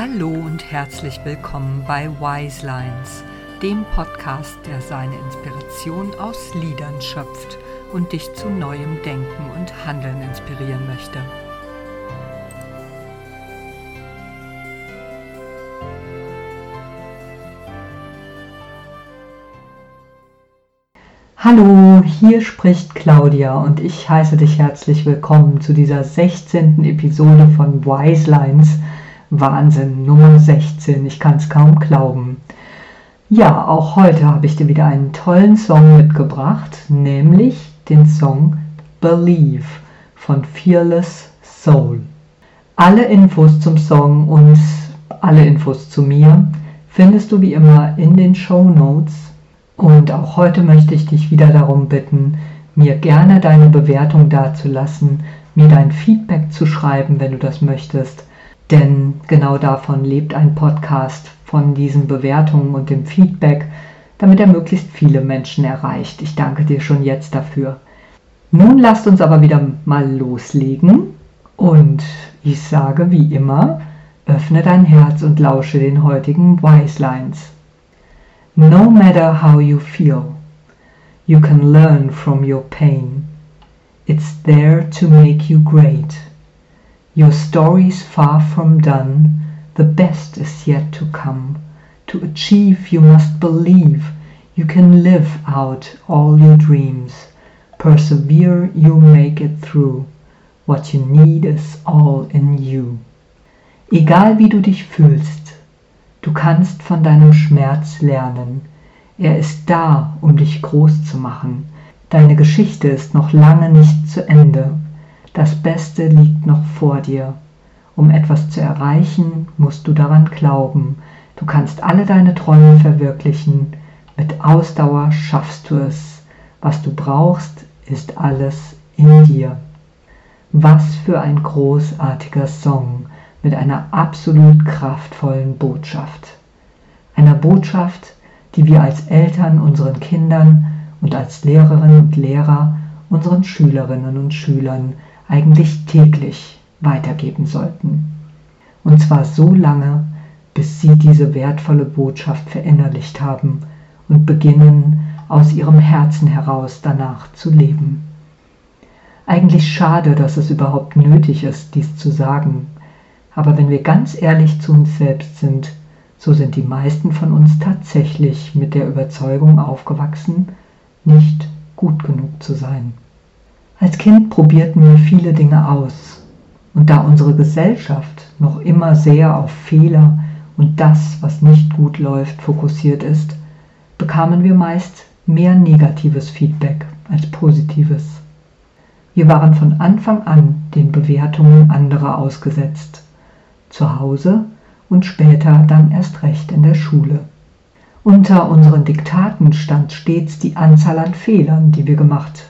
Hallo und herzlich willkommen bei Wise Lines, dem Podcast, der seine Inspiration aus Liedern schöpft und dich zu neuem Denken und Handeln inspirieren möchte. Hallo, hier spricht Claudia und ich heiße dich herzlich willkommen zu dieser 16. Episode von Wise Lines Wahnsinn, Nummer 16, ich kann es kaum glauben. Ja, auch heute habe ich dir wieder einen tollen Song mitgebracht, nämlich den Song Believe von Fearless Soul. Alle Infos zum Song und alle Infos zu mir findest du wie immer in den Show Notes. Und auch heute möchte ich dich wieder darum bitten, mir gerne deine Bewertung dazulassen, mir dein Feedback zu schreiben, wenn du das möchtest denn genau davon lebt ein Podcast, von diesen Bewertungen und dem Feedback, damit er möglichst viele Menschen erreicht. Ich danke dir schon jetzt dafür. Nun lasst uns aber wieder mal loslegen und ich sage wie immer, öffne dein Herz und lausche den heutigen Wise Lines. No matter how you feel, you can learn from your pain. It's there to make you great. Your story's far from done, the best is yet to come. To achieve, you must believe you can live out all your dreams. Persevere, you'll make it through. What you need is all in you. Egal wie du dich fühlst, du kannst von deinem Schmerz lernen. Er ist da, um dich groß zu machen. Deine Geschichte ist noch lange nicht zu Ende. Das Beste liegt noch vor dir. Um etwas zu erreichen, musst du daran glauben. Du kannst alle deine Träume verwirklichen. Mit Ausdauer schaffst du es. Was du brauchst, ist alles in dir. Was für ein großartiger Song mit einer absolut kraftvollen Botschaft. Einer Botschaft, die wir als Eltern unseren Kindern und als Lehrerinnen und Lehrer unseren Schülerinnen und Schülern eigentlich täglich weitergeben sollten. Und zwar so lange, bis sie diese wertvolle Botschaft verinnerlicht haben und beginnen, aus ihrem Herzen heraus danach zu leben. Eigentlich schade, dass es überhaupt nötig ist, dies zu sagen, aber wenn wir ganz ehrlich zu uns selbst sind, so sind die meisten von uns tatsächlich mit der Überzeugung aufgewachsen, nicht gut genug zu sein. Als Kind probierten wir viele Dinge aus. Und da unsere Gesellschaft noch immer sehr auf Fehler und das, was nicht gut läuft, fokussiert ist, bekamen wir meist mehr negatives Feedback als positives. Wir waren von Anfang an den Bewertungen anderer ausgesetzt, zu Hause und später dann erst recht in der Schule. Unter unseren Diktaten stand stets die Anzahl an Fehlern, die wir gemacht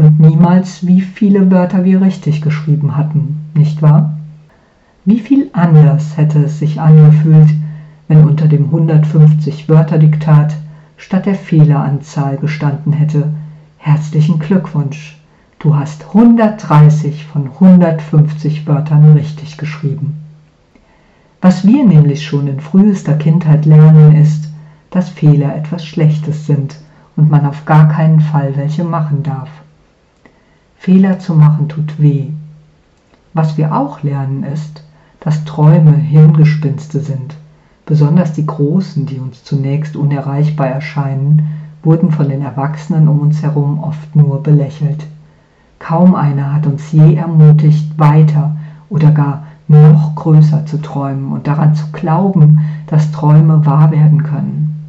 und niemals, wie viele Wörter wir richtig geschrieben hatten, nicht wahr? Wie viel anders hätte es sich angefühlt, wenn unter dem 150 Wörter Diktat statt der Fehleranzahl gestanden hätte, herzlichen Glückwunsch, du hast 130 von 150 Wörtern richtig geschrieben. Was wir nämlich schon in frühester Kindheit lernen, ist, dass Fehler etwas Schlechtes sind und man auf gar keinen Fall welche machen darf. Fehler zu machen tut weh. Was wir auch lernen ist, dass Träume Hirngespinste sind. Besonders die großen, die uns zunächst unerreichbar erscheinen, wurden von den Erwachsenen um uns herum oft nur belächelt. Kaum einer hat uns je ermutigt, weiter oder gar noch größer zu träumen und daran zu glauben, dass Träume wahr werden können.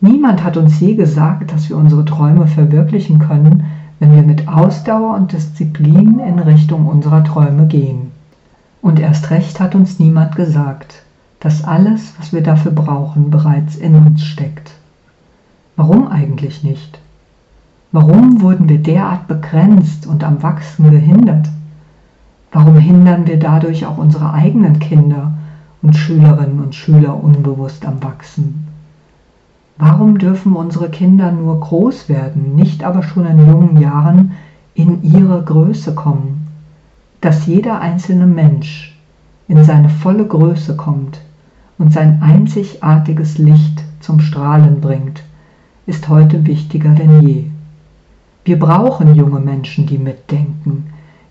Niemand hat uns je gesagt, dass wir unsere Träume verwirklichen können, wenn wir mit Ausdauer und Disziplin in Richtung unserer Träume gehen. Und erst recht hat uns niemand gesagt, dass alles, was wir dafür brauchen, bereits in uns steckt. Warum eigentlich nicht? Warum wurden wir derart begrenzt und am Wachsen gehindert? Warum hindern wir dadurch auch unsere eigenen Kinder und Schülerinnen und Schüler unbewusst am Wachsen? Warum dürfen unsere Kinder nur groß werden, nicht aber schon in jungen Jahren in ihre Größe kommen? Dass jeder einzelne Mensch in seine volle Größe kommt und sein einzigartiges Licht zum Strahlen bringt, ist heute wichtiger denn je. Wir brauchen junge Menschen, die mitdenken,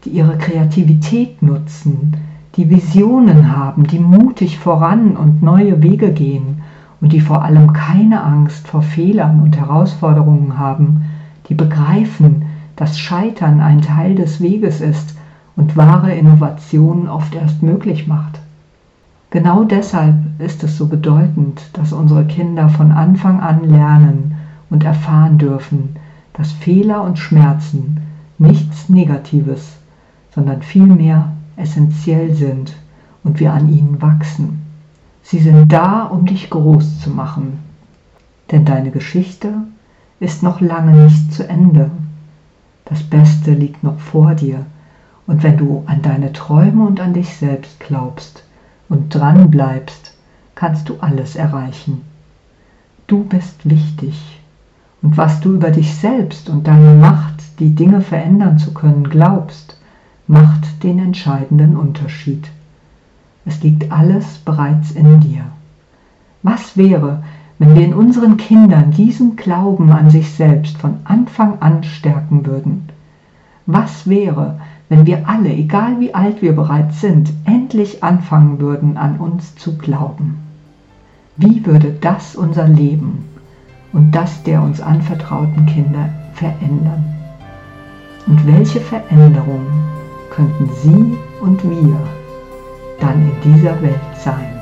die ihre Kreativität nutzen, die Visionen haben, die mutig voran und neue Wege gehen und die vor allem keine Angst vor Fehlern und Herausforderungen haben, die begreifen, dass Scheitern ein Teil des Weges ist und wahre Innovation oft erst möglich macht. Genau deshalb ist es so bedeutend, dass unsere Kinder von Anfang an lernen und erfahren dürfen, dass Fehler und Schmerzen nichts Negatives, sondern vielmehr essentiell sind und wir an ihnen wachsen. Sie sind da, um dich groß zu machen, denn deine Geschichte ist noch lange nicht zu Ende. Das Beste liegt noch vor dir, und wenn du an deine Träume und an dich selbst glaubst und dran bleibst, kannst du alles erreichen. Du bist wichtig, und was du über dich selbst und deine Macht, die Dinge verändern zu können, glaubst, macht den entscheidenden Unterschied. Es liegt alles bereits in dir. Was wäre, wenn wir in unseren Kindern diesen Glauben an sich selbst von Anfang an stärken würden? Was wäre, wenn wir alle, egal wie alt wir bereits sind, endlich anfangen würden, an uns zu glauben? Wie würde das unser Leben und das der uns anvertrauten Kinder verändern? Und welche Veränderungen könnten Sie und wir dann in dieser Welt sein.